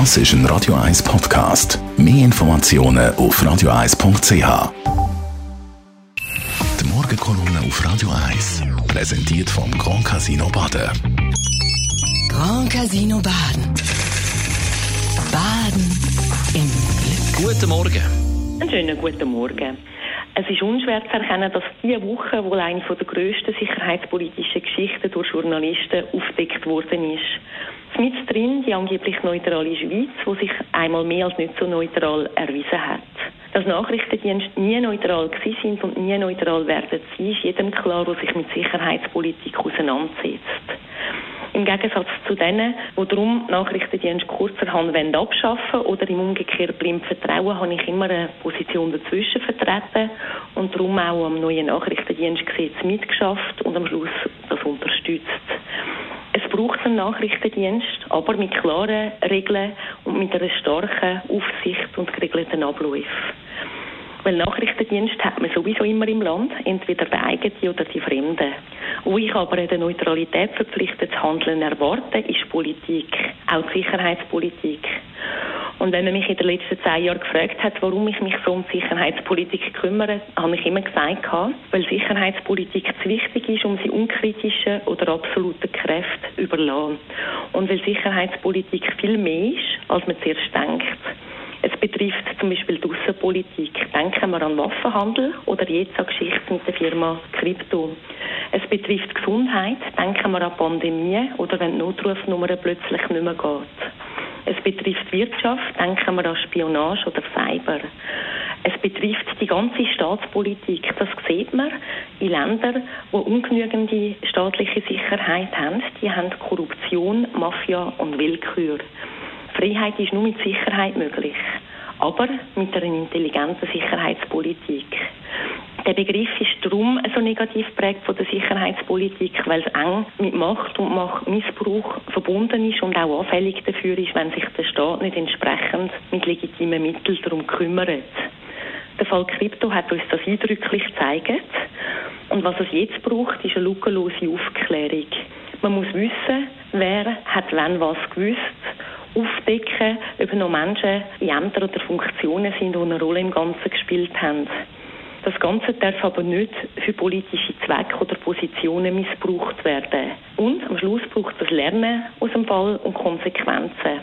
Das ist ein Radio 1 Podcast. Mehr Informationen auf radio1.ch. Die Morgenkolumne auf Radio 1 präsentiert vom Grand Casino Baden. Grand Casino Baden. Baden im Glück. Guten Morgen. Einen schönen guten Morgen. Es ist unschwer zu erkennen, dass diese Woche wohl eine der grössten sicherheitspolitischen Geschichten durch Journalisten aufgedeckt worden ist. Mit drin die angeblich neutrale Schweiz, die sich einmal mehr als nicht so neutral erwiesen hat. Dass Nachrichtendienste nie neutral gewesen sind und nie neutral werden sie, ist jedem klar, der sich mit Sicherheitspolitik auseinandersetzt. Im Gegensatz zu denen, die darum Nachrichtendienste kurzerhand abschaffen wollen oder im Umgekehrten blind vertrauen, habe ich immer eine Position dazwischen vertreten und darum auch am neuen Nachrichtendienstgesetz mitgeschafft und am Schluss das unterstützt. Es braucht einen Nachrichtendienst, aber mit klaren Regeln und mit einer starken Aufsicht und geregelten Abläufen. Weil Nachrichtendienst hat man sowieso immer im Land, entweder der eigene oder die Fremden. Wo ich aber in der Neutralität verpflichtet zu handeln erwarte, ist Politik, auch die Sicherheitspolitik. Und wenn man mich in den letzten zehn Jahren gefragt hat, warum ich mich so um Sicherheitspolitik kümmere, habe ich immer gesagt, weil Sicherheitspolitik zu wichtig ist, um sie unkritischen oder absoluten Kräften überlassen. Und weil Sicherheitspolitik viel mehr ist, als man zuerst denkt. Es betrifft zum Beispiel die Außenpolitik. Denken wir an Waffenhandel oder jetzt an Geschichte mit der Firma Crypto. Es betrifft Gesundheit. Denken wir an Pandemie oder wenn die Notrufnummer plötzlich nicht mehr geht. Es betrifft Wirtschaft. Denken wir an Spionage oder Cyber. Es betrifft die ganze Staatspolitik. Das sieht man in Ländern, die ungenügende staatliche Sicherheit haben. Die haben Korruption, Mafia und Willkür. Freiheit ist nur mit Sicherheit möglich, aber mit einer intelligenten Sicherheitspolitik. Der Begriff ist darum so negativ prägt von der Sicherheitspolitik, weil es eng mit Macht und Machtmissbrauch verbunden ist und auch anfällig dafür ist, wenn sich der Staat nicht entsprechend mit legitimen Mitteln darum kümmert. Der Fall Krypto hat uns das eindrücklich gezeigt. Und was es jetzt braucht, ist eine lückenlose Aufklärung. Man muss wissen, wer hat wann was gewusst aufdecken, ob noch Menschen in Ämtern oder Funktionen sind, die eine Rolle im Ganzen gespielt haben. Das Ganze darf aber nicht für politische Zwecke oder Positionen missbraucht werden. Und am Schluss braucht es Lernen aus dem Fall und Konsequenzen.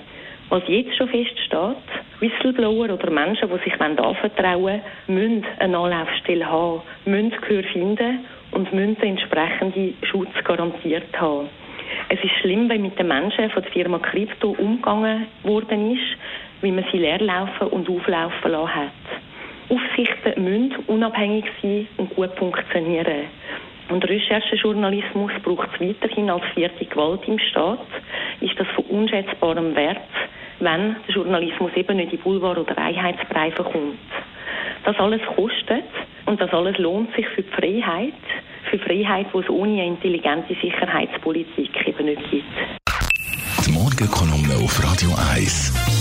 Was jetzt schon feststeht, Whistleblower oder Menschen, die sich anvertrauen wollen, müssen eine Anlaufstelle haben, müssen Gehör finden und müssen den entsprechenden Schutz garantiert haben. Es ist schlimm, wie mit den Menschen von der Firma Crypto umgegangen worden ist, wie man sie leerlaufen und auflaufen lassen hat. Aufsichten müssen unabhängig sein und gut funktionieren. Und Recherchejournalismus braucht es weiterhin als vierte Gewalt im Staat. Ist das von unschätzbarem Wert, wenn der Journalismus eben nicht in Boulevard- oder Einheitsbereiche kommt. Das alles kostet und das alles lohnt sich für die Freiheit, für Freiheit, die es ohne eine intelligente Sicherheitspolitik eben nicht gibt. Die Morgenkolumne auf Radio 1.